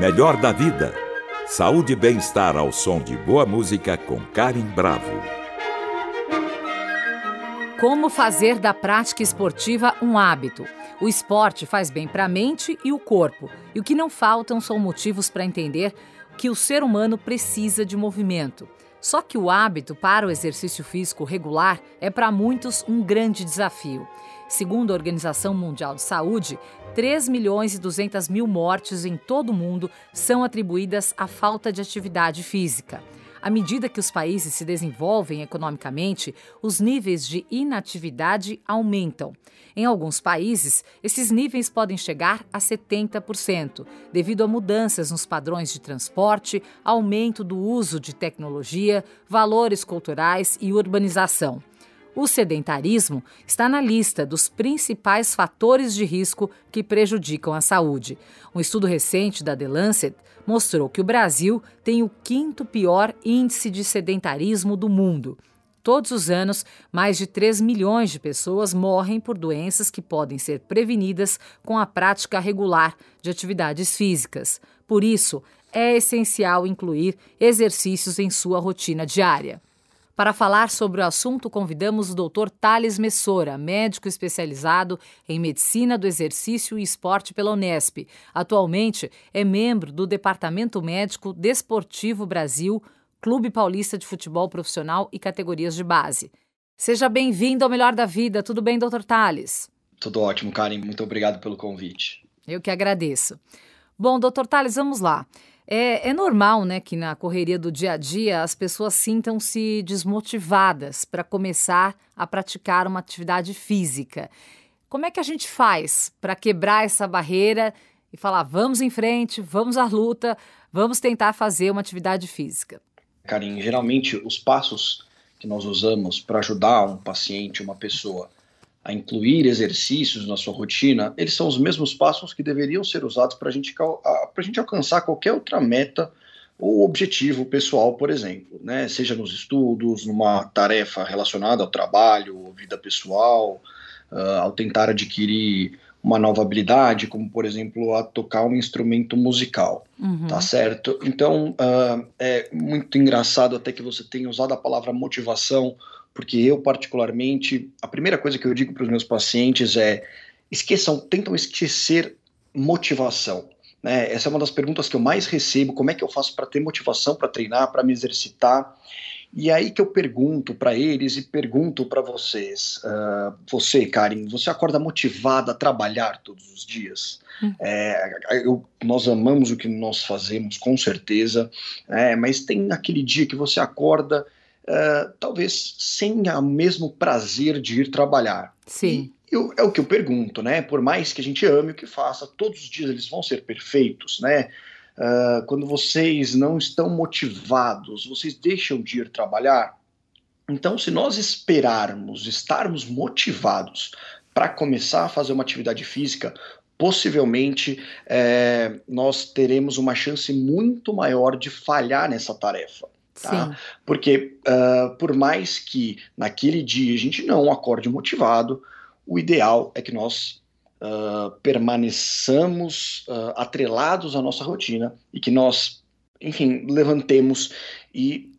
Melhor da vida. Saúde e bem-estar ao som de boa música com Karen Bravo. Como fazer da prática esportiva um hábito? O esporte faz bem para a mente e o corpo, e o que não faltam são motivos para entender que o ser humano precisa de movimento. Só que o hábito para o exercício físico regular é para muitos um grande desafio. Segundo a Organização Mundial de Saúde, 3 milhões e 200 mil mortes em todo o mundo são atribuídas à falta de atividade física. À medida que os países se desenvolvem economicamente, os níveis de inatividade aumentam. Em alguns países, esses níveis podem chegar a 70%, devido a mudanças nos padrões de transporte, aumento do uso de tecnologia, valores culturais e urbanização. O sedentarismo está na lista dos principais fatores de risco que prejudicam a saúde. Um estudo recente da The Lancet mostrou que o Brasil tem o quinto pior índice de sedentarismo do mundo. Todos os anos, mais de 3 milhões de pessoas morrem por doenças que podem ser prevenidas com a prática regular de atividades físicas. Por isso, é essencial incluir exercícios em sua rotina diária. Para falar sobre o assunto, convidamos o Dr. Thales Messora, médico especializado em medicina do exercício e esporte pela Unesp. Atualmente é membro do Departamento Médico Desportivo Brasil, Clube Paulista de Futebol Profissional e categorias de base. Seja bem-vindo ao Melhor da Vida. Tudo bem, Dr. Thales? Tudo ótimo, Karen. Muito obrigado pelo convite. Eu que agradeço. Bom, Dr. Thales, vamos lá. É, é, normal, né, que na correria do dia a dia as pessoas sintam-se desmotivadas para começar a praticar uma atividade física. Como é que a gente faz para quebrar essa barreira e falar, vamos em frente, vamos à luta, vamos tentar fazer uma atividade física? Karim, geralmente os passos que nós usamos para ajudar um paciente, uma pessoa a incluir exercícios na sua rotina, eles são os mesmos passos que deveriam ser usados para gente, a gente alcançar qualquer outra meta ou objetivo pessoal, por exemplo, né? seja nos estudos, numa tarefa relacionada ao trabalho, vida pessoal, uh, ao tentar adquirir uma nova habilidade, como por exemplo a tocar um instrumento musical, uhum. tá certo? Então uh, é muito engraçado até que você tenha usado a palavra motivação porque eu, particularmente, a primeira coisa que eu digo para os meus pacientes é: esqueçam, tentam esquecer motivação. Né? Essa é uma das perguntas que eu mais recebo: como é que eu faço para ter motivação para treinar, para me exercitar? E aí que eu pergunto para eles e pergunto para vocês, uh, você, Karim, você acorda motivada a trabalhar todos os dias? Hum. É, eu, nós amamos o que nós fazemos, com certeza, é, mas tem aquele dia que você acorda uh, talvez sem o mesmo prazer de ir trabalhar. Sim. Eu, é o que eu pergunto, né? Por mais que a gente ame o que faça, todos os dias eles vão ser perfeitos, né? Uh, quando vocês não estão motivados, vocês deixam de ir trabalhar. Então, se nós esperarmos, estarmos motivados para começar a fazer uma atividade física, possivelmente é, nós teremos uma chance muito maior de falhar nessa tarefa. Tá? Porque uh, por mais que naquele dia a gente não acorde motivado, o ideal é que nós uh, permaneçamos uh, atrelados à nossa rotina e que nós, enfim, levantemos e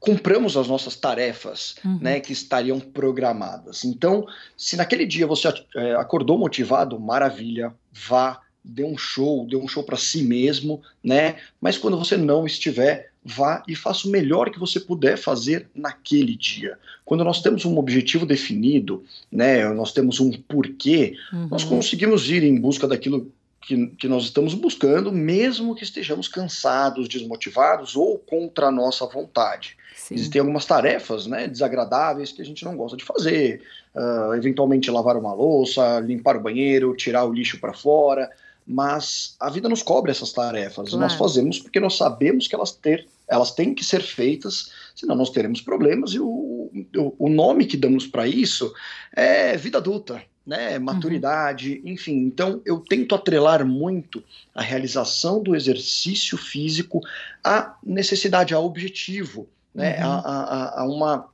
cumpramos as nossas tarefas, uhum. né, que estariam programadas. Então, se naquele dia você uh, acordou motivado, maravilha, vá, dê um show, dê um show para si mesmo, né? Mas quando você não estiver, vá e faça o melhor que você puder fazer naquele dia. Quando nós temos um objetivo definido, né, nós temos um porquê, uhum. nós conseguimos ir em busca daquilo que, que nós estamos buscando, mesmo que estejamos cansados, desmotivados ou contra a nossa vontade. Sim. Existem algumas tarefas né, desagradáveis que a gente não gosta de fazer, uh, eventualmente lavar uma louça, limpar o banheiro, tirar o lixo para fora mas a vida nos cobra essas tarefas. Claro. Nós fazemos porque nós sabemos que elas, ter, elas têm que ser feitas, senão nós teremos problemas. E o, o, o nome que damos para isso é vida adulta, né? maturidade, uhum. enfim. Então eu tento atrelar muito a realização do exercício físico à necessidade, ao objetivo, né? Uhum. a, a, a uma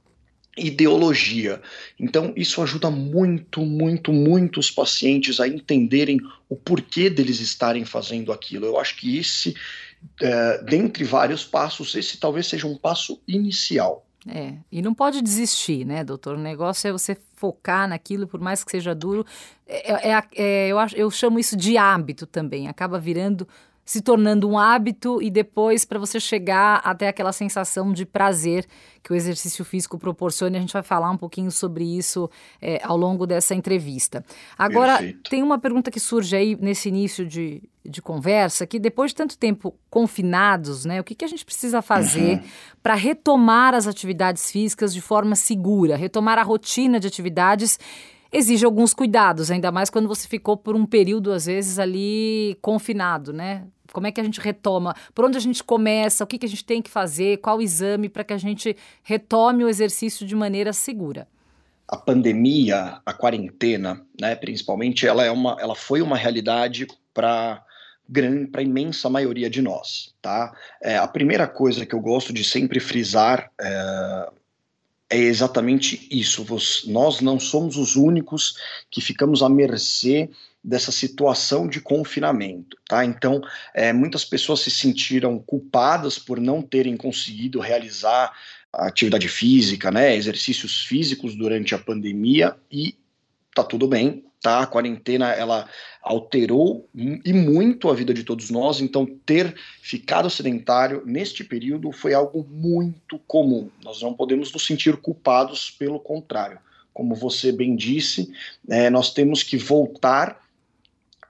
ideologia. Então, isso ajuda muito, muito, muito os pacientes a entenderem o porquê deles estarem fazendo aquilo. Eu acho que esse, é, dentre vários passos, esse talvez seja um passo inicial. É, e não pode desistir, né, doutor? O negócio é você focar naquilo, por mais que seja duro. É, é, é eu, acho, eu chamo isso de hábito também. Acaba virando se tornando um hábito e depois para você chegar até aquela sensação de prazer que o exercício físico proporciona. A gente vai falar um pouquinho sobre isso é, ao longo dessa entrevista. Agora, Perfeito. tem uma pergunta que surge aí nesse início de, de conversa, que depois de tanto tempo confinados, né, o que, que a gente precisa fazer uhum. para retomar as atividades físicas de forma segura, retomar a rotina de atividades exige alguns cuidados, ainda mais quando você ficou por um período, às vezes, ali confinado, né? Como é que a gente retoma? Por onde a gente começa? O que, que a gente tem que fazer? Qual o exame para que a gente retome o exercício de maneira segura? A pandemia, a quarentena, né, principalmente, ela, é uma, ela foi uma realidade para para a imensa maioria de nós, tá? É, a primeira coisa que eu gosto de sempre frisar é, é exatamente isso. nós não somos os únicos que ficamos à mercê dessa situação de confinamento, tá? Então, é, muitas pessoas se sentiram culpadas por não terem conseguido realizar atividade física, né, exercícios físicos durante a pandemia e tá tudo bem, tá? A quarentena ela alterou e muito a vida de todos nós, então ter ficado sedentário neste período foi algo muito comum. Nós não podemos nos sentir culpados, pelo contrário. Como você bem disse, é, nós temos que voltar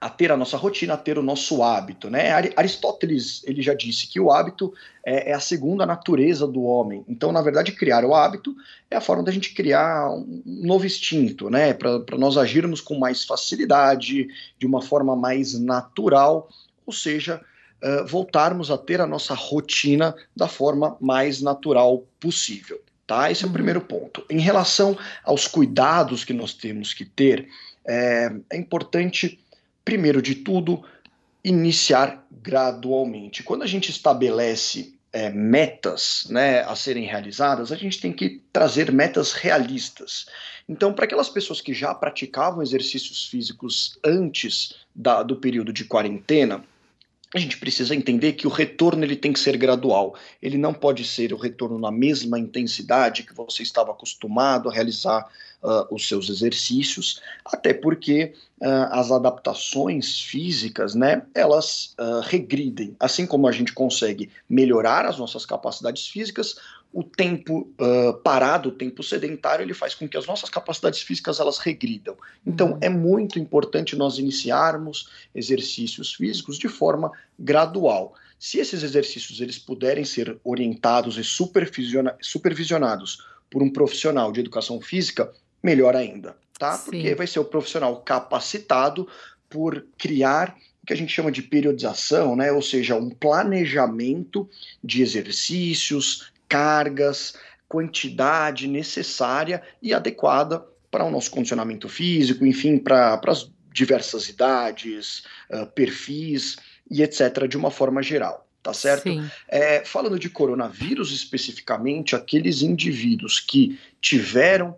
a ter a nossa rotina, a ter o nosso hábito. Né? Aristóteles ele já disse que o hábito é, é, a segunda natureza do homem. Então, na verdade, criar o hábito é a forma da gente criar um novo instinto, né? para nós agirmos com mais facilidade, de uma forma mais natural, ou seja, uh, voltarmos a ter a nossa rotina da forma mais natural possível. Tá? Esse é o uhum. primeiro ponto. Em relação aos cuidados que nós temos que ter, é, é importante primeiro de tudo, iniciar gradualmente. Quando a gente estabelece é, metas né, a serem realizadas, a gente tem que trazer metas realistas. Então, para aquelas pessoas que já praticavam exercícios físicos antes da, do período de quarentena, a gente precisa entender que o retorno ele tem que ser gradual. Ele não pode ser o retorno na mesma intensidade que você estava acostumado a realizar uh, os seus exercícios, até porque uh, as adaptações físicas, né, elas uh, regridem. Assim como a gente consegue melhorar as nossas capacidades físicas, o tempo uh, parado, o tempo sedentário, ele faz com que as nossas capacidades físicas elas regridam. Então, uhum. é muito importante nós iniciarmos exercícios físicos de forma gradual. Se esses exercícios eles puderem ser orientados e supervisionados por um profissional de educação física, melhor ainda, tá? Sim. Porque vai ser o profissional capacitado por criar o que a gente chama de periodização, né? Ou seja, um planejamento de exercícios, cargas, quantidade necessária e adequada para o nosso condicionamento físico, enfim, para as diversas idades, uh, perfis e etc., de uma forma geral. Tá certo? É, falando de coronavírus especificamente, aqueles indivíduos que tiveram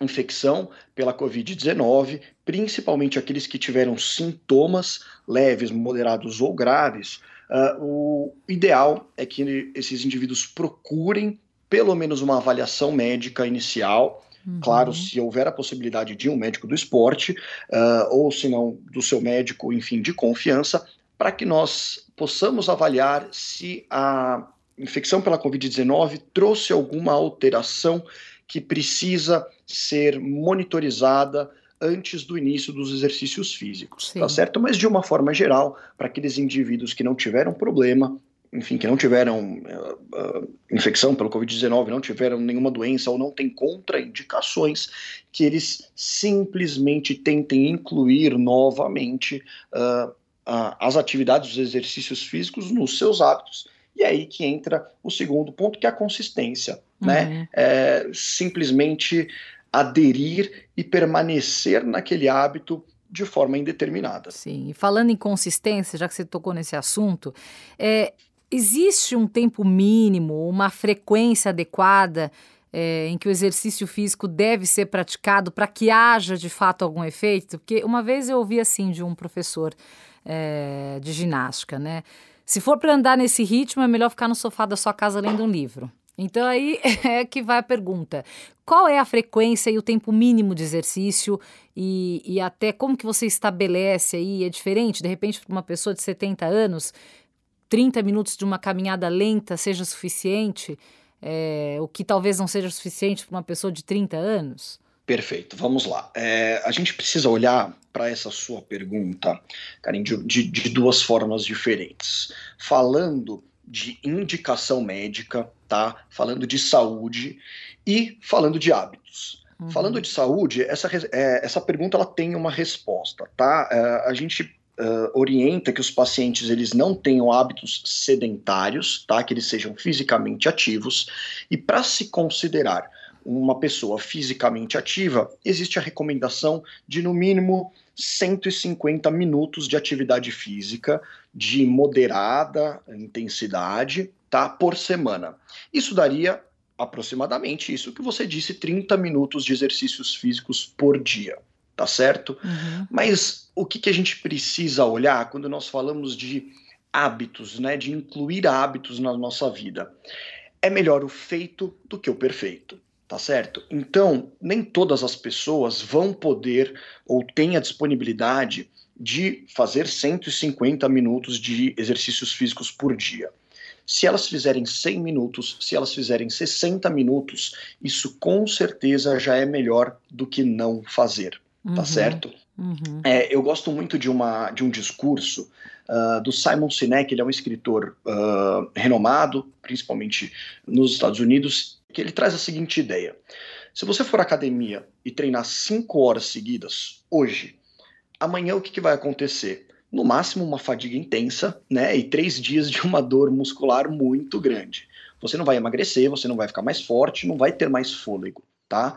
infecção pela Covid-19, principalmente aqueles que tiveram sintomas leves, moderados ou graves, Uh, o ideal é que esses indivíduos procurem pelo menos uma avaliação médica inicial. Uhum. Claro, se houver a possibilidade de um médico do esporte, uh, ou se não, do seu médico, enfim, de confiança, para que nós possamos avaliar se a infecção pela Covid-19 trouxe alguma alteração que precisa ser monitorizada antes do início dos exercícios físicos, Sim. tá certo? Mas de uma forma geral, para aqueles indivíduos que não tiveram problema, enfim, que não tiveram uh, uh, infecção pelo Covid-19, não tiveram nenhuma doença ou não têm contraindicações, que eles simplesmente tentem incluir novamente uh, as atividades, os exercícios físicos nos seus hábitos. E aí que entra o segundo ponto, que é a consistência. Né? Uhum. Né? É, simplesmente aderir e permanecer naquele hábito de forma indeterminada. Sim, e falando em consistência, já que você tocou nesse assunto, é, existe um tempo mínimo, uma frequência adequada é, em que o exercício físico deve ser praticado para que haja de fato algum efeito? Porque uma vez eu ouvi assim de um professor é, de ginástica, né? Se for para andar nesse ritmo, é melhor ficar no sofá da sua casa lendo um livro. Então aí é que vai a pergunta: qual é a frequência e o tempo mínimo de exercício e, e até como que você estabelece aí? É diferente, de repente, para uma pessoa de 70 anos, 30 minutos de uma caminhada lenta seja suficiente, é, o que talvez não seja suficiente para uma pessoa de 30 anos? Perfeito, vamos lá. É, a gente precisa olhar para essa sua pergunta, Karim, de, de, de duas formas diferentes. Falando de indicação médica, tá? Falando de saúde e falando de hábitos. Uhum. Falando de saúde, essa, é, essa pergunta ela tem uma resposta, tá? É, a gente uh, orienta que os pacientes eles não tenham hábitos sedentários, tá? Que eles sejam fisicamente ativos e para se considerar uma pessoa fisicamente ativa, existe a recomendação de no mínimo 150 minutos de atividade física de moderada intensidade, tá? Por semana. Isso daria aproximadamente isso que você disse, 30 minutos de exercícios físicos por dia, tá certo? Uhum. Mas o que, que a gente precisa olhar quando nós falamos de hábitos, né? De incluir hábitos na nossa vida? É melhor o feito do que o perfeito tá certo? Então, nem todas as pessoas vão poder ou têm a disponibilidade de fazer 150 minutos de exercícios físicos por dia. Se elas fizerem 100 minutos, se elas fizerem 60 minutos, isso com certeza já é melhor do que não fazer, tá uhum. tá certo? Uhum. É, eu gosto muito de, uma, de um discurso uh, do Simon Sinek, ele é um escritor uh, renomado, principalmente nos Estados Unidos, que ele traz a seguinte ideia: se você for à academia e treinar cinco horas seguidas hoje, amanhã o que, que vai acontecer? No máximo uma fadiga intensa, né? E três dias de uma dor muscular muito grande. Você não vai emagrecer, você não vai ficar mais forte, não vai ter mais fôlego, tá?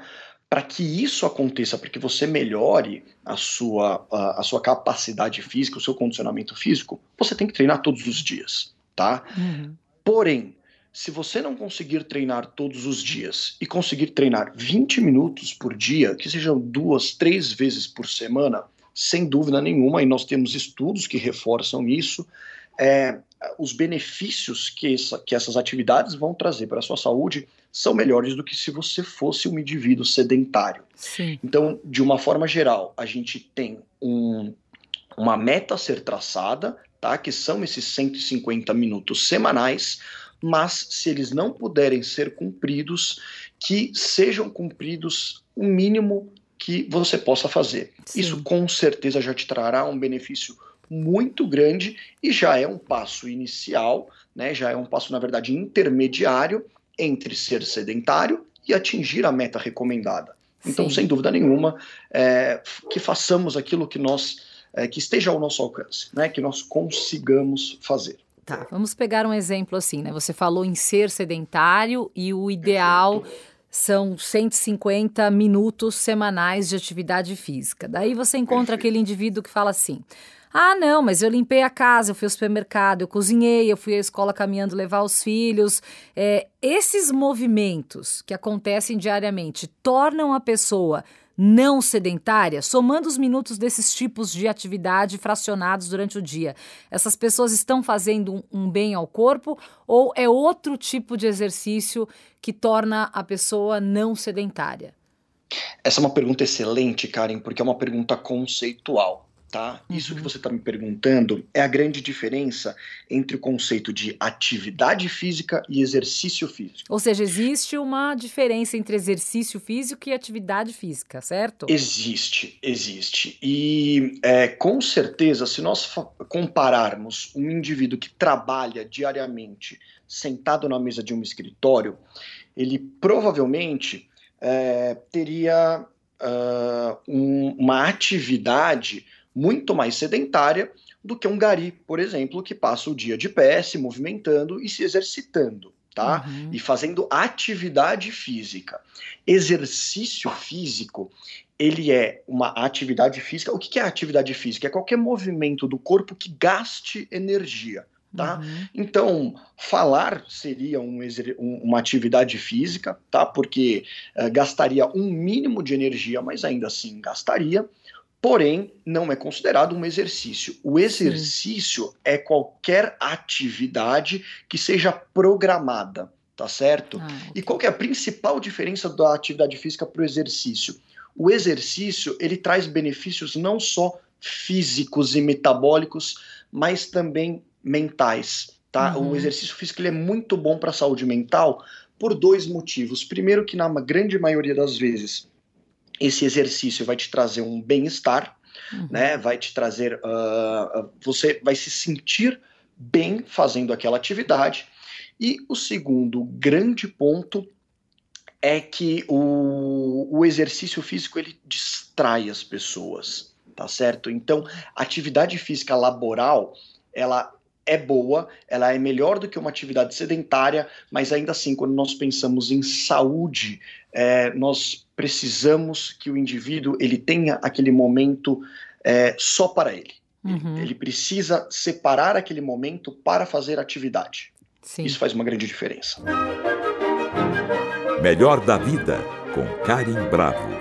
Para que isso aconteça, para que você melhore a sua, a, a, sua capacidade física, o seu condicionamento físico, você tem que treinar todos os dias, tá? Uhum. Porém, se você não conseguir treinar todos os dias e conseguir treinar 20 minutos por dia, que sejam duas, três vezes por semana, sem dúvida nenhuma, e nós temos estudos que reforçam isso, é, os benefícios que, essa, que essas atividades vão trazer para a sua saúde são melhores do que se você fosse um indivíduo sedentário. Sim. Então, de uma forma geral, a gente tem um, uma meta a ser traçada, tá? que são esses 150 minutos semanais, mas se eles não puderem ser cumpridos, que sejam cumpridos o mínimo que você possa fazer. Sim. Isso com certeza já te trará um benefício muito grande e já é um passo inicial, né? Já é um passo, na verdade, intermediário entre ser sedentário e atingir a meta recomendada. Então, Sim. sem dúvida nenhuma, é, que façamos aquilo que nós é, que esteja ao nosso alcance, né? Que nós consigamos fazer. Tá, vamos pegar um exemplo assim, né? Você falou em ser sedentário e o ideal são 150 minutos semanais de atividade física. Daí você encontra aquele indivíduo que fala assim: ah, não, mas eu limpei a casa, eu fui ao supermercado, eu cozinhei, eu fui à escola caminhando levar os filhos. É, esses movimentos que acontecem diariamente tornam a pessoa não sedentária, somando os minutos desses tipos de atividade fracionados durante o dia, essas pessoas estão fazendo um, bem ao corpo ou é outro tipo de exercício que torna a pessoa não sedentária? Essa é uma pergunta excelente, Karen, porque é uma pergunta conceitual tá? Uhum. Isso que uhum. você está me perguntando é a grande diferença entre o conceito de atividade física e exercício físico. Ou seja, existe uma diferença entre exercício físico e atividade física, certo? Existe, existe. E é, com certeza, se nós compararmos um indivíduo que trabalha diariamente sentado na mesa de um escritório, ele provavelmente é, teria uh, um, uma atividade muito mais sedentária do que um gari, por exemplo, que passa o dia de pé, se movimentando e se exercitando, tá? Uhum. E fazendo atividade física. Exercício físico, ele é uma atividade física. O que é atividade física? É qualquer movimento do corpo que gaste energia. Tá? Uhum. Então, falar seria um, uma atividade física, tá? Porque uh, gastaria um mínimo de energia, mas ainda assim gastaria porém não é considerado um exercício. O exercício Sim. é qualquer atividade que seja programada, tá certo? Ah. E qual é a principal diferença da atividade física para o exercício? O exercício ele traz benefícios não só físicos e metabólicos, mas também mentais. Tá? Uhum. O exercício físico ele é muito bom para a saúde mental por dois motivos. Primeiro, que na grande maioria das vezes esse exercício vai te trazer um bem-estar, uhum. né? Vai te trazer, uh, você vai se sentir bem fazendo aquela atividade. E o segundo grande ponto é que o, o exercício físico ele distrai as pessoas, tá certo? Então, atividade física laboral, ela é boa, ela é melhor do que uma atividade sedentária, mas ainda assim, quando nós pensamos em saúde, é, nós precisamos que o indivíduo ele tenha aquele momento é, só para ele. Uhum. Ele, ele, precisa separar aquele momento para fazer atividade. Sim. Isso faz uma grande diferença. Melhor da vida com Karim Bravo.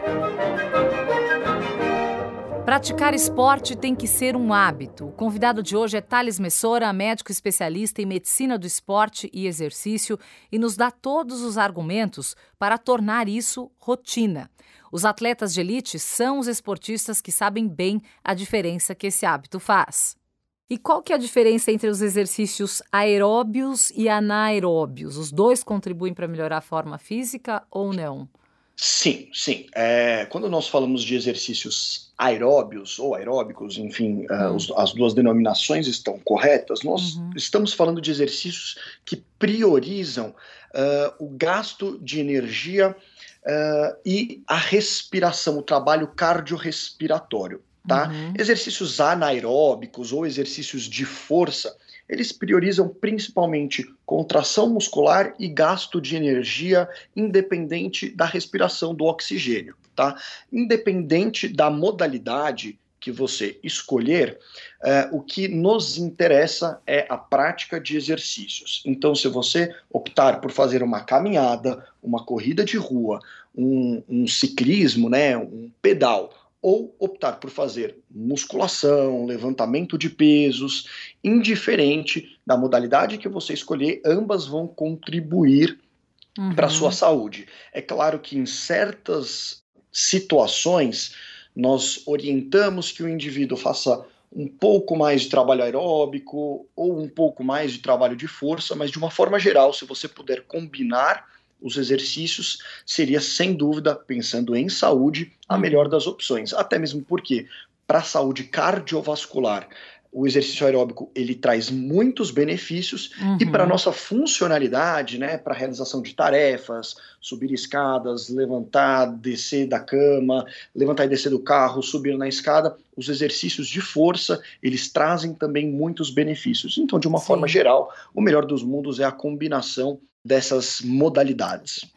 Praticar esporte tem que ser um hábito. O convidado de hoje é Thales Messora, médico especialista em medicina do esporte e exercício, e nos dá todos os argumentos para tornar isso rotina. Os atletas de elite são os esportistas que sabem bem a diferença que esse hábito faz. E qual que é a diferença entre os exercícios aeróbios e anaeróbios? Os dois contribuem para melhorar a forma física ou não? Sim, sim. É, quando nós falamos de exercícios aeróbios ou aeróbicos, enfim, uh, os, as duas denominações estão corretas, nós uhum. estamos falando de exercícios que priorizam uh, o gasto de energia uh, e a respiração, o trabalho cardiorrespiratório. Tá? Uhum. Exercícios anaeróbicos ou exercícios de força eles priorizam principalmente contração muscular e gasto de energia independente da respiração do oxigênio, tá? Independente da modalidade que você escolher, é, o que nos interessa é a prática de exercícios. Então, se você optar por fazer uma caminhada, uma corrida de rua, um, um ciclismo, né, um pedal, ou optar por fazer musculação, levantamento de pesos, indiferente da modalidade que você escolher, ambas vão contribuir uhum. para a sua saúde. É claro que em certas situações nós orientamos que o indivíduo faça um pouco mais de trabalho aeróbico ou um pouco mais de trabalho de força, mas de uma forma geral, se você puder combinar os exercícios seria, sem dúvida, pensando em saúde, a uhum. melhor das opções. Até mesmo porque, para a saúde cardiovascular, o exercício aeróbico ele traz muitos benefícios uhum. e para nossa funcionalidade, né, para realização de tarefas, subir escadas, levantar, descer da cama, levantar e descer do carro, subir na escada, os exercícios de força eles trazem também muitos benefícios. Então, de uma Sim. forma geral, o melhor dos mundos é a combinação dessas modalidades.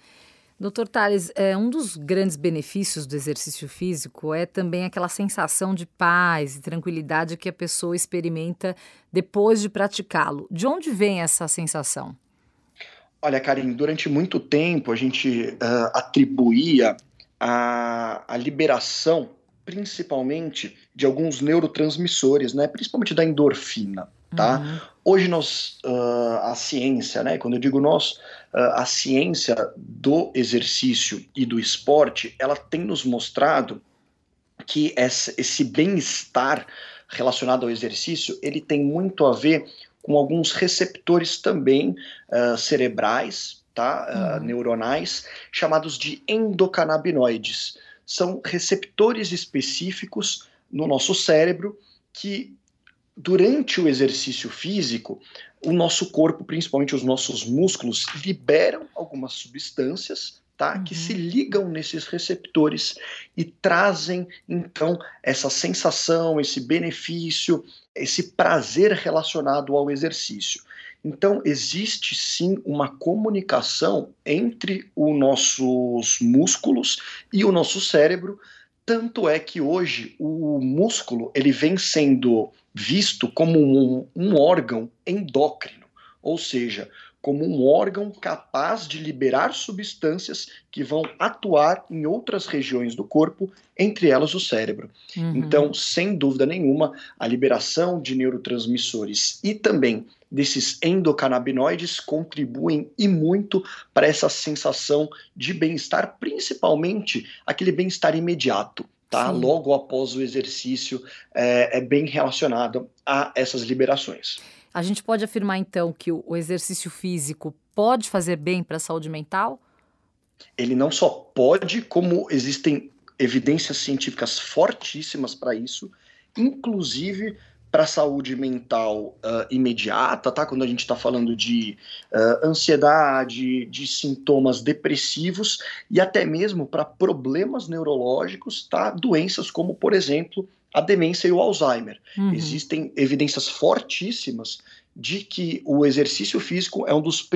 Doutor Tales, é, um dos grandes benefícios do exercício físico é também aquela sensação de paz e tranquilidade que a pessoa experimenta depois de praticá-lo. De onde vem essa sensação? Olha, Karim, durante muito tempo a gente uh, atribuía a, a liberação, principalmente, de alguns neurotransmissores, né, principalmente da endorfina tá? Uhum. Hoje nós, uh, a ciência, né? Quando eu digo nós, uh, a ciência do exercício e do esporte, ela tem nos mostrado que esse bem-estar relacionado ao exercício, ele tem muito a ver com alguns receptores também uh, cerebrais, tá? Uhum. neuronais, chamados de endocannabinoides. São receptores específicos no nosso cérebro que durante o exercício físico, o nosso corpo, principalmente os nossos músculos, liberam algumas substâncias tá, uhum. que se ligam nesses receptores e trazem então essa sensação, esse benefício, esse prazer relacionado ao exercício. Então, existe sim uma comunicação entre os nossos músculos e o nosso cérebro, tanto é que hoje o músculo ele vem sendo visto como um, um órgão endócrino, ou seja, como um órgão capaz de liberar substâncias que vão atuar em outras regiões do corpo, entre elas o cérebro. Uhum. Então, sem dúvida nenhuma, a liberação de neurotransmissores e também desses endocannabinoides contribuem e muito para essa sensação de bem-estar, principalmente aquele bem-estar imediato. Tá? Logo após o exercício, é, é bem relacionado a essas liberações. A gente pode afirmar então que o, exercício físico pode fazer bem para a saúde mental? Ele não só pode, como existem evidências científicas fortíssimas para isso, inclusive para a saúde mental uh, imediata, tá? Quando a gente está falando de uh, ansiedade, de sintomas depressivos e até mesmo para problemas neurológicos, tá? Doenças como, por exemplo, a demência e o Alzheimer. Uhum. Existem evidências fortíssimas de que o exercício físico é, um dos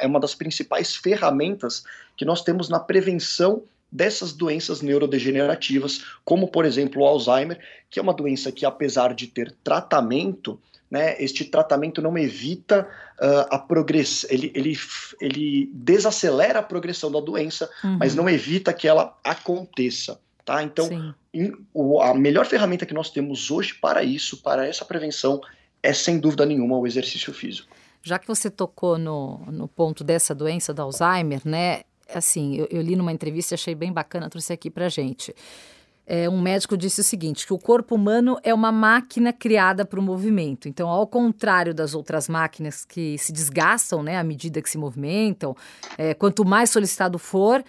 é uma das principais ferramentas que nós temos na prevenção dessas doenças neurodegenerativas, como por exemplo o Alzheimer, que é uma doença que apesar de ter tratamento, né, este tratamento não evita uh, a progressão, ele, ele, ele desacelera a progressão da doença, uhum. mas não evita que ela aconteça. Tá? Então, em, o, a melhor ferramenta que nós temos hoje para isso, para essa prevenção, é sem dúvida nenhuma o exercício físico. Já que você tocou no, no ponto dessa doença do Alzheimer, né? Assim, eu, eu li numa entrevista achei bem bacana, trouxe aqui pra gente. É, um médico disse o seguinte: que o corpo humano é uma máquina criada para o movimento. Então, ao contrário das outras máquinas que se desgastam né, à medida que se movimentam, é, quanto mais solicitado for,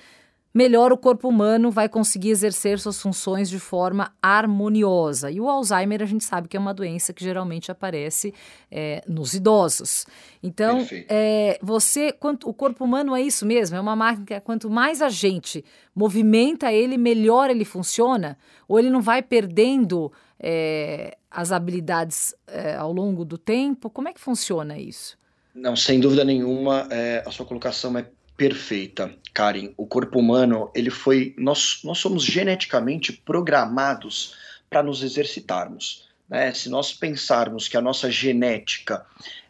melhor o corpo humano vai conseguir exercer suas funções de forma harmoniosa. E o Alzheimer a gente sabe que é uma doença que geralmente aparece é, nos idosos. Então, é, você, quanto, o corpo humano é isso mesmo, é uma máquina que quanto mais a gente movimenta ele, melhor ele funciona, ou ele não vai perdendo é, as habilidades é, ao longo do tempo? Como é que funciona isso? Não, sem dúvida nenhuma, é, a sua colocação é perfeita, Karen. O corpo humano, ele foi. Nós, nós somos geneticamente programados para nos exercitarmos. Né? Se nós pensarmos que a nossa genética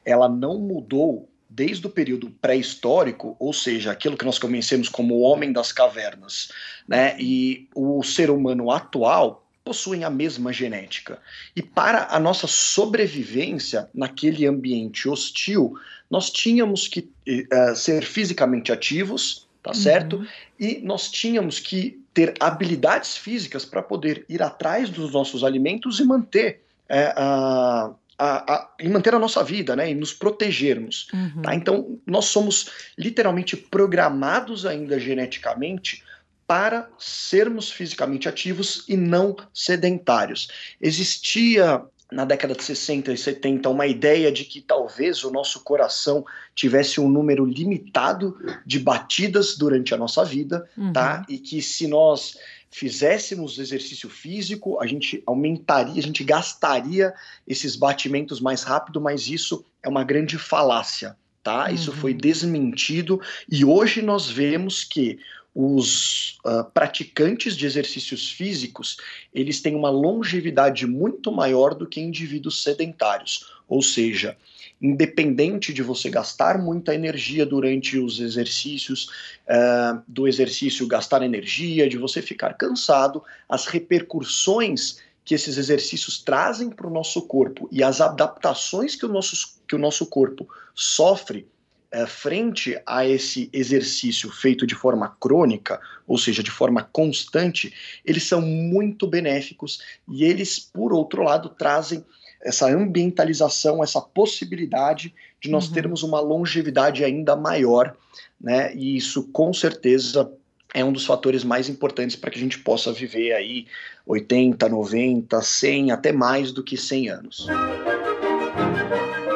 ela não mudou desde o período pré-histórico, ou seja, aquilo que nós conhecemos como o homem das cavernas, né? E o ser humano atual possuem a mesma genética. E para a nossa sobrevivência naquele ambiente hostil, nós tínhamos que uh, ser fisicamente ativos, tá uhum. certo? E nós tínhamos que ter habilidades físicas para poder ir atrás dos nossos alimentos e manter é, a, a, a, e manter a nossa vida, né, e nos protegermos. Uhum. Tá? Então, nós somos literalmente programados ainda geneticamente para sermos fisicamente ativos e não sedentários. Existia na década de 60 e 70 uma ideia de que talvez o nosso coração tivesse um número limitado de batidas durante a nossa vida, uhum. tá? E que se nós fizéssemos exercício físico, a gente aumentaria, a gente gastaria esses batimentos mais rápido, mas isso é uma grande falácia, tá? Uhum. Isso foi desmentido e hoje nós vemos que os uh, praticantes de exercícios físicos eles têm uma longevidade muito maior do que indivíduos sedentários, ou seja, independente de você gastar muita energia durante os exercícios, uh, do exercício gastar energia, de você ficar cansado, as repercussões que esses exercícios trazem para o nosso corpo e as adaptações que o nosso, que o nosso corpo sofre é, frente a esse exercício feito de forma crônica, ou seja, de forma constante, eles são muito benéficos e eles, por outro lado, trazem essa ambientalização, essa possibilidade de nós uhum. termos uma longevidade ainda maior, né? E isso com certeza é um dos fatores mais importantes para que a gente possa viver aí 80, 90, 100, até mais do que 100 anos.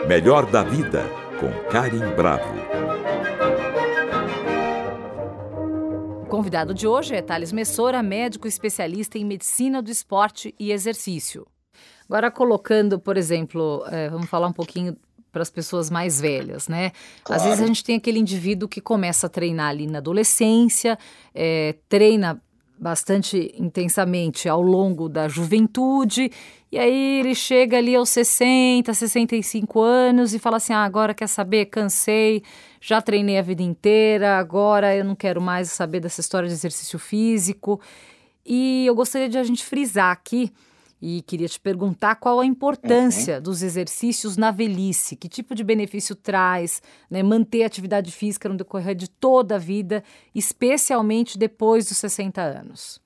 Melhor da vida com Karim Bravo. O convidado de hoje é Thales Messora, médico especialista em medicina do esporte e exercício. Agora, colocando, por exemplo, é, vamos falar um pouquinho para as pessoas mais velhas, né? Claro. Às vezes a gente tem aquele indivíduo que começa a treinar ali na adolescência, é, treina bastante intensamente ao longo da juventude, e aí ele chega ali aos 60, 65 anos e fala assim: ah, agora quer saber? Cansei, já treinei a vida inteira, agora eu não quero mais saber dessa história de exercício físico. E eu gostaria de a gente frisar aqui e queria te perguntar qual a importância uhum. dos exercícios na velhice, que tipo de benefício traz né, manter a atividade física no decorrer de toda a vida, especialmente depois dos 60 anos.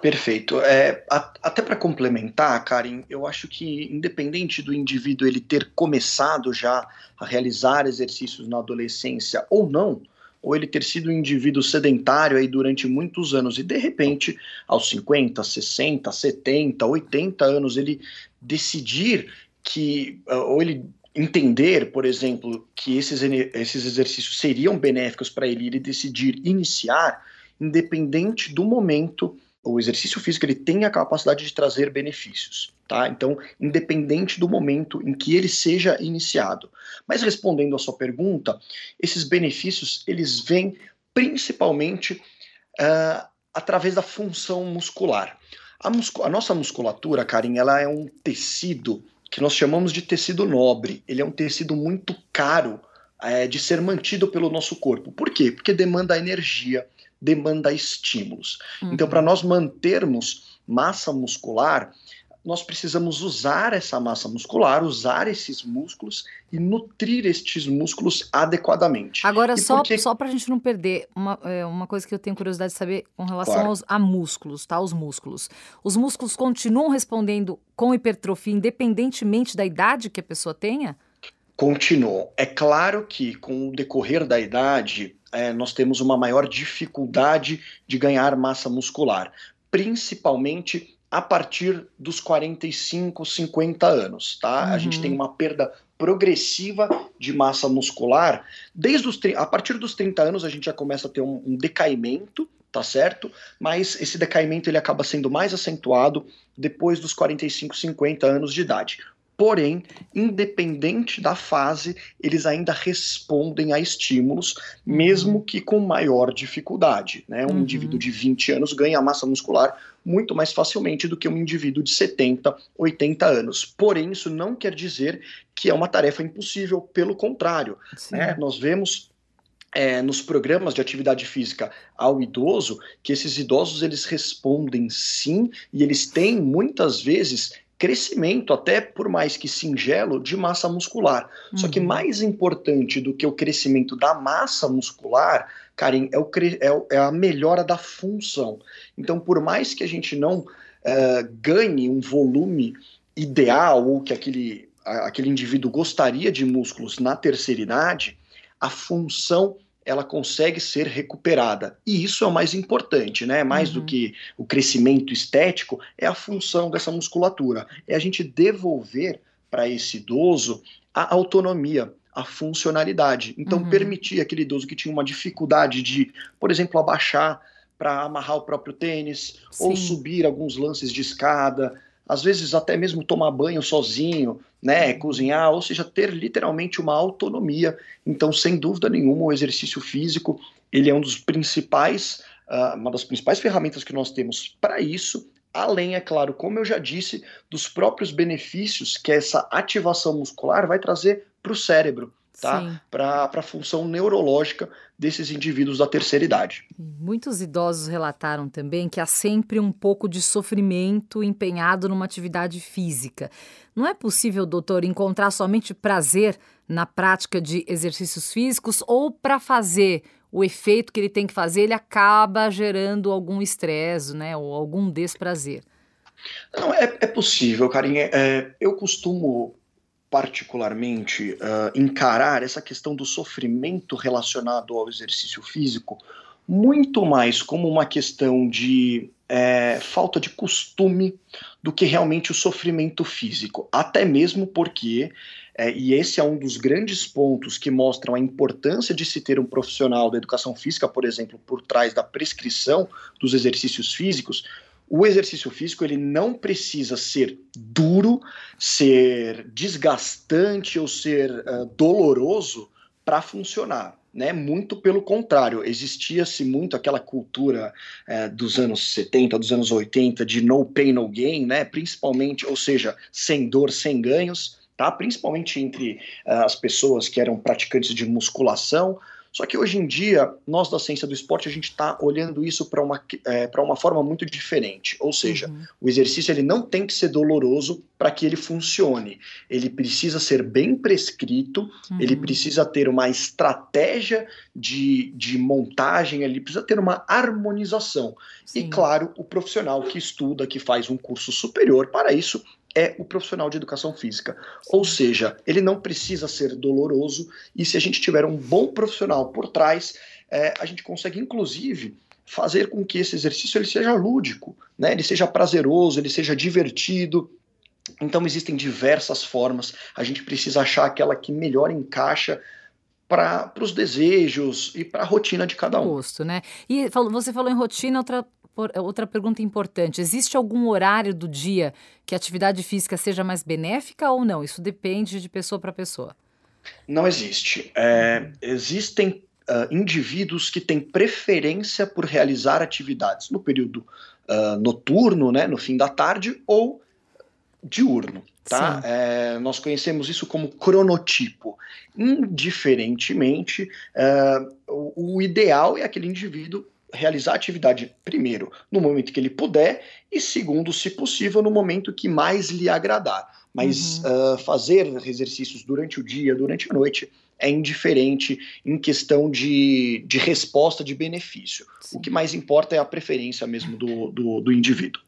Perfeito. É, a, até para complementar, Karen, eu acho que independente do indivíduo ele ter começado já a realizar exercícios na adolescência ou não, ou ele ter sido um indivíduo sedentário aí durante muitos anos e de repente, aos 50, 60, 70, 80 anos, ele decidir que, ah, ou ele entender, por exemplo, que esses, esses exercícios seriam benéficos para ele, ele decidir iniciar, independente do momento, o exercício físico ele tem a capacidade de trazer benefícios, tá? Então, independente do momento em que ele seja iniciado. Mas respondendo à sua pergunta, esses benefícios eles vêm principalmente uh, através da função muscular. A, muscu a, nossa musculatura, Karim, ela é um tecido que nós chamamos de tecido nobre. Ele é um tecido muito caro de ser mantido pelo nosso corpo. Por quê? Porque demanda energia, demanda estímulos. Uhum. Então, para nós mantermos massa muscular, nós precisamos usar essa massa muscular, usar esses músculos e nutrir estes músculos adequadamente. Agora, e só, porque... só para a gente não perder, uma, é, uma coisa que eu tenho curiosidade de saber com relação claro. aos, a músculos, tá? Os músculos. Os músculos continuam respondendo com hipertrofia independentemente da idade que a pessoa tenha? Continuam. É claro que com o decorrer da idade, é, nós temos uma maior dificuldade de ganhar massa muscular, principalmente a partir dos 45, 50 anos, tá? Uhum. A gente tem uma perda progressiva de massa muscular. Desde os a partir dos 30 anos a gente já começa a ter um, um decaimento, tá certo? Mas esse decaimento ele acaba sendo mais acentuado depois dos 45, 50 anos de idade. Porém, independente da fase, eles ainda respondem a estímulos, uhum. mesmo que com maior dificuldade. Né? Um uhum. indivíduo de 20 anos ganha massa muscular muito mais facilmente do que um indivíduo de 70, 80 anos. Porém, isso não quer dizer que é uma tarefa impossível, pelo contrário. Né? Nós vemos é, nos programas de atividade física ao idoso que esses idosos eles respondem sim e eles têm muitas vezes crescimento, até por mais que singelo, de massa muscular. Uhum. Só que uhum. mais importante do que o crescimento da massa muscular, Karim, é, o, é, é a melhora da função. Então, por mais que a gente não uh, ganhe um volume ideal ou que aquele, aquele indivíduo gostaria de músculos na terceira idade, a função ela consegue ser recuperada. E isso é o mais importante, né? Mais uhum. do que o crescimento estético, é a função dessa musculatura. É a gente devolver para esse idoso a autonomia, a funcionalidade. Então, uhum. permitir aquele idoso que tinha uma dificuldade de, por exemplo, abaixar para amarrar o próprio tênis, Sim. ou subir alguns lances de escada, às vezes até mesmo tomar banho sozinho, né, cozinhar, ou seja, ter literalmente uma autonomia. Então, sem dúvida nenhuma, o exercício físico ele é um dos principais, uh, uma das principais ferramentas que nós temos para isso. Além, é claro, como eu já disse, dos próprios benefícios que essa ativação muscular vai trazer para o cérebro tá? Para a função neurológica desses indivíduos da terceira idade. Muitos idosos relataram também que há sempre um pouco de sofrimento empenhado numa atividade física. Não é possível, doutor, encontrar somente prazer na prática de exercícios físicos ou para fazer o efeito que ele tem que fazer, ele acaba gerando algum estresse, né, ou algum desprazer? Não, é, é possível, Carinha. É, eu costumo particularmente, uh, encarar essa questão do sofrimento relacionado ao exercício físico muito mais como uma questão de é, falta de costume do que realmente o sofrimento físico. Até mesmo porque, é, e esse é um dos grandes pontos que mostram a importância de se ter um profissional da educação física, por exemplo, por trás da prescrição dos exercícios físicos, o exercício físico ele não precisa ser duro, ser desgastante ou ser uh, doloroso para funcionar. né? Muito pelo contrário, existia-se muito aquela cultura é, dos anos 70, dos anos 80 de no pain, no gain, né? Principalmente, ou seja, sem dor, sem ganhos, tá? Principalmente entre uh, as pessoas que eram praticantes de musculação, só que hoje em dia, nós da ciência do esporte, a gente está olhando isso para uma, é, uma forma muito diferente. Ou seja, uhum. o exercício ele não tem que ser doloroso para que ele funcione. Ele precisa ser bem prescrito, uhum. ele precisa ter uma estratégia de, de montagem, ele precisa ter uma harmonização. Sim. E, claro, o profissional que estuda, que faz um curso superior para isso, é o profissional de educação física. Ou seja, ele não precisa ser doloroso, e se a gente tiver um bom profissional por trás, é, a gente consegue, inclusive, fazer com que esse exercício ele seja lúdico, né? ele seja prazeroso, ele seja divertido. Então, existem diversas formas, a gente precisa achar aquela que melhor encaixa para os desejos e para a rotina de cada um. Gosto, né? E você falou em rotina, outra outra pergunta importante: existe algum horário do dia que a atividade física seja mais benéfica ou não? Isso depende de pessoa para pessoa. Não existe. É, existem uh, indivíduos que têm preferência por realizar atividades no período uh, noturno, né, no fim da tarde, ou diurno. Tá? É, nós conhecemos isso como cronotipo. Indiferentemente, uh, o, o ideal é aquele indivíduo realizar a atividade, primeiro, no momento que ele puder, e segundo, se possível, no momento que mais lhe agradar. Mas uhum. uh, fazer exercícios durante o dia, durante a noite, é indiferente em questão de, de resposta de benefício. Sim. O que mais importa é a preferência mesmo do, do, do indivíduo.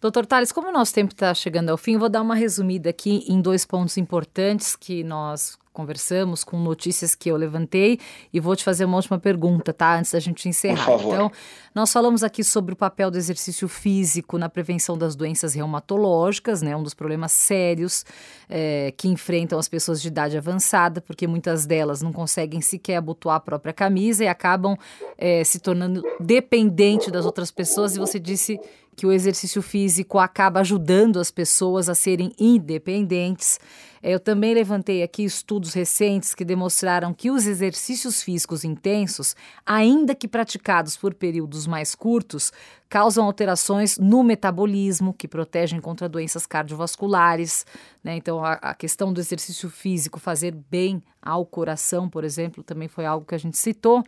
Doutor Tales, como o nosso tempo está chegando ao fim, vou dar uma resumida aqui em dois pontos importantes que nós conversamos, com notícias que eu levantei e vou te fazer uma última pergunta, tá? Antes da gente encerrar. Por favor. Então, nós falamos aqui sobre o papel do exercício físico na prevenção das doenças reumatológicas, né? Um dos problemas sérios é, que enfrentam as pessoas de idade avançada, porque muitas delas não conseguem sequer abotoar a própria camisa e acabam é, se tornando dependente das outras pessoas. E você disse que o exercício físico acaba ajudando as pessoas a serem independentes. Eu também levantei aqui estudos recentes que demonstraram que os exercícios físicos intensos, ainda que praticados por períodos mais curtos, causam alterações no metabolismo, que protegem contra doenças cardiovasculares. Né? Então, a, a questão do exercício físico fazer bem ao coração, por exemplo, também foi algo que a gente citou.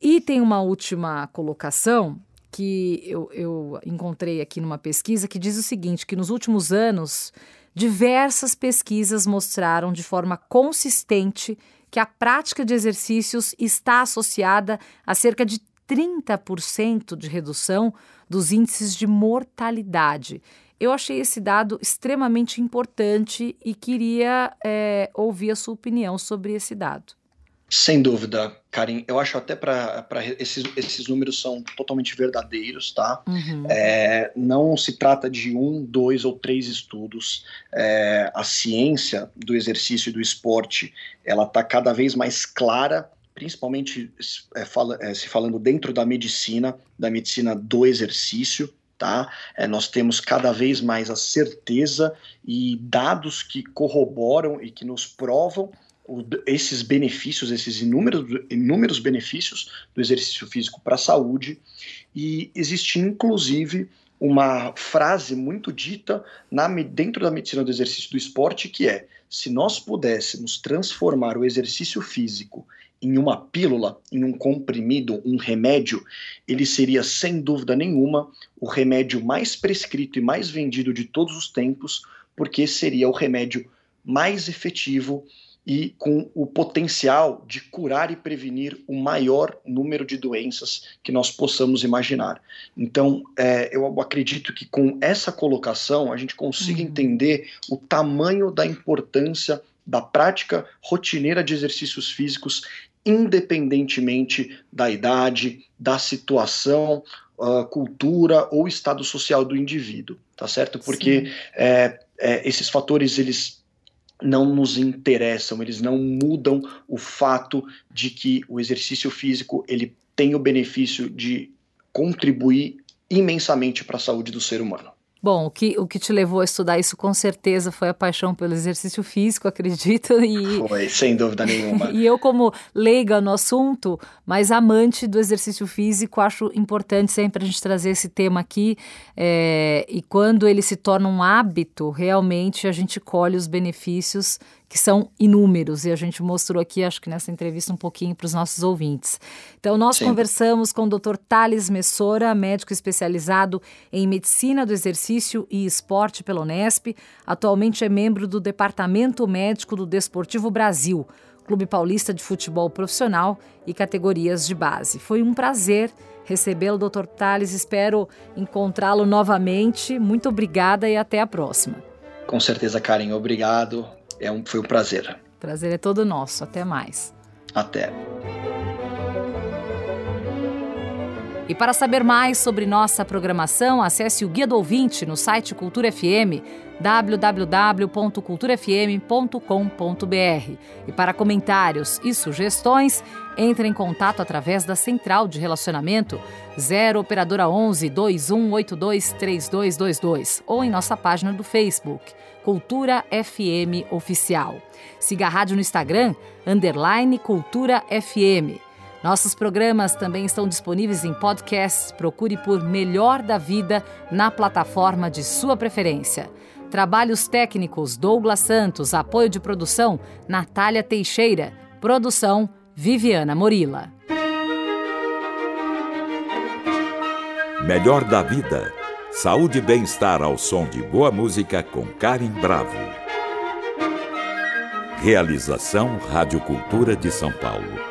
E tem uma última colocação que eu, eu encontrei aqui numa pesquisa que diz o seguinte: que nos últimos anos Diversas pesquisas mostraram de forma consistente que a prática de exercícios está associada a cerca de 30% de redução dos índices de mortalidade. Eu achei esse dado extremamente importante e queria é, ouvir a sua opinião sobre esse dado. Sem dúvida, Karim. Eu acho até para esses, esses números são totalmente verdadeiros, tá? Uhum. É, não se trata de um, dois ou três estudos. É, a ciência do exercício e do esporte ela está cada vez mais clara, principalmente é, fala, é, se falando dentro da medicina, da medicina do exercício. Tá? É, nós temos cada vez mais a certeza e dados que corroboram e que nos provam esses benefícios, esses inúmeros, inúmeros benefícios do exercício físico para a saúde, e existe inclusive uma frase muito dita na, dentro da medicina do exercício do esporte que é: se nós pudéssemos transformar o exercício físico em uma pílula, em um comprimido, um remédio, ele seria sem dúvida nenhuma o remédio mais prescrito e mais vendido de todos os tempos, porque seria o remédio mais efetivo e com o potencial de curar e prevenir o maior número de doenças que nós possamos imaginar. Então, é, eu acredito que com essa colocação a gente consiga uhum. entender o tamanho da importância da prática rotineira de exercícios físicos, independentemente da idade, da situação, uh, cultura ou estado social do indivíduo, tá certo? Porque é, é, esses fatores eles não nos interessam, eles não mudam o fato de que o exercício físico ele tem o benefício de contribuir imensamente para a saúde do ser humano. Bom, o que, o que te levou a estudar isso com certeza foi a paixão pelo exercício físico, acredito. E, foi, sem dúvida nenhuma. e eu, como leiga no assunto, mas amante do exercício físico, acho importante sempre a gente trazer esse tema aqui. É, e quando ele se torna um hábito, realmente a gente colhe os benefícios que são inúmeros, e a gente mostrou aqui, acho que nessa entrevista, um pouquinho para os nossos ouvintes. Então, nós Sim. conversamos com o Dr. Thales Messora, médico especializado em medicina do exercício e esporte pela Unesp, atualmente é membro do Departamento Médico do Desportivo Brasil, Clube Paulista de Futebol Profissional e categorias de base. Foi um prazer recebê-lo, Dr. Thales. Espero encontrá-lo novamente. Muito obrigada e até a próxima. Com certeza, Karen. Obrigado. É um, foi um prazer. Prazer é todo nosso. Até mais. Até. E para saber mais sobre nossa programação, acesse o Guia do Ouvinte no site Cultura FM, www.culturafm.com.br. E para comentários e sugestões, entre em contato através da Central de Relacionamento 0 Operadora 11 2182 3222 ou em nossa página do Facebook. Cultura FM Oficial. Siga a rádio no Instagram, underline Cultura FM. Nossos programas também estão disponíveis em podcasts. Procure por Melhor da Vida na plataforma de sua preferência. Trabalhos técnicos Douglas Santos, apoio de produção Natália Teixeira, produção Viviana Morila. Melhor da Vida Saúde e bem-estar ao som de boa música com Karen Bravo. Realização Rádio Cultura de São Paulo.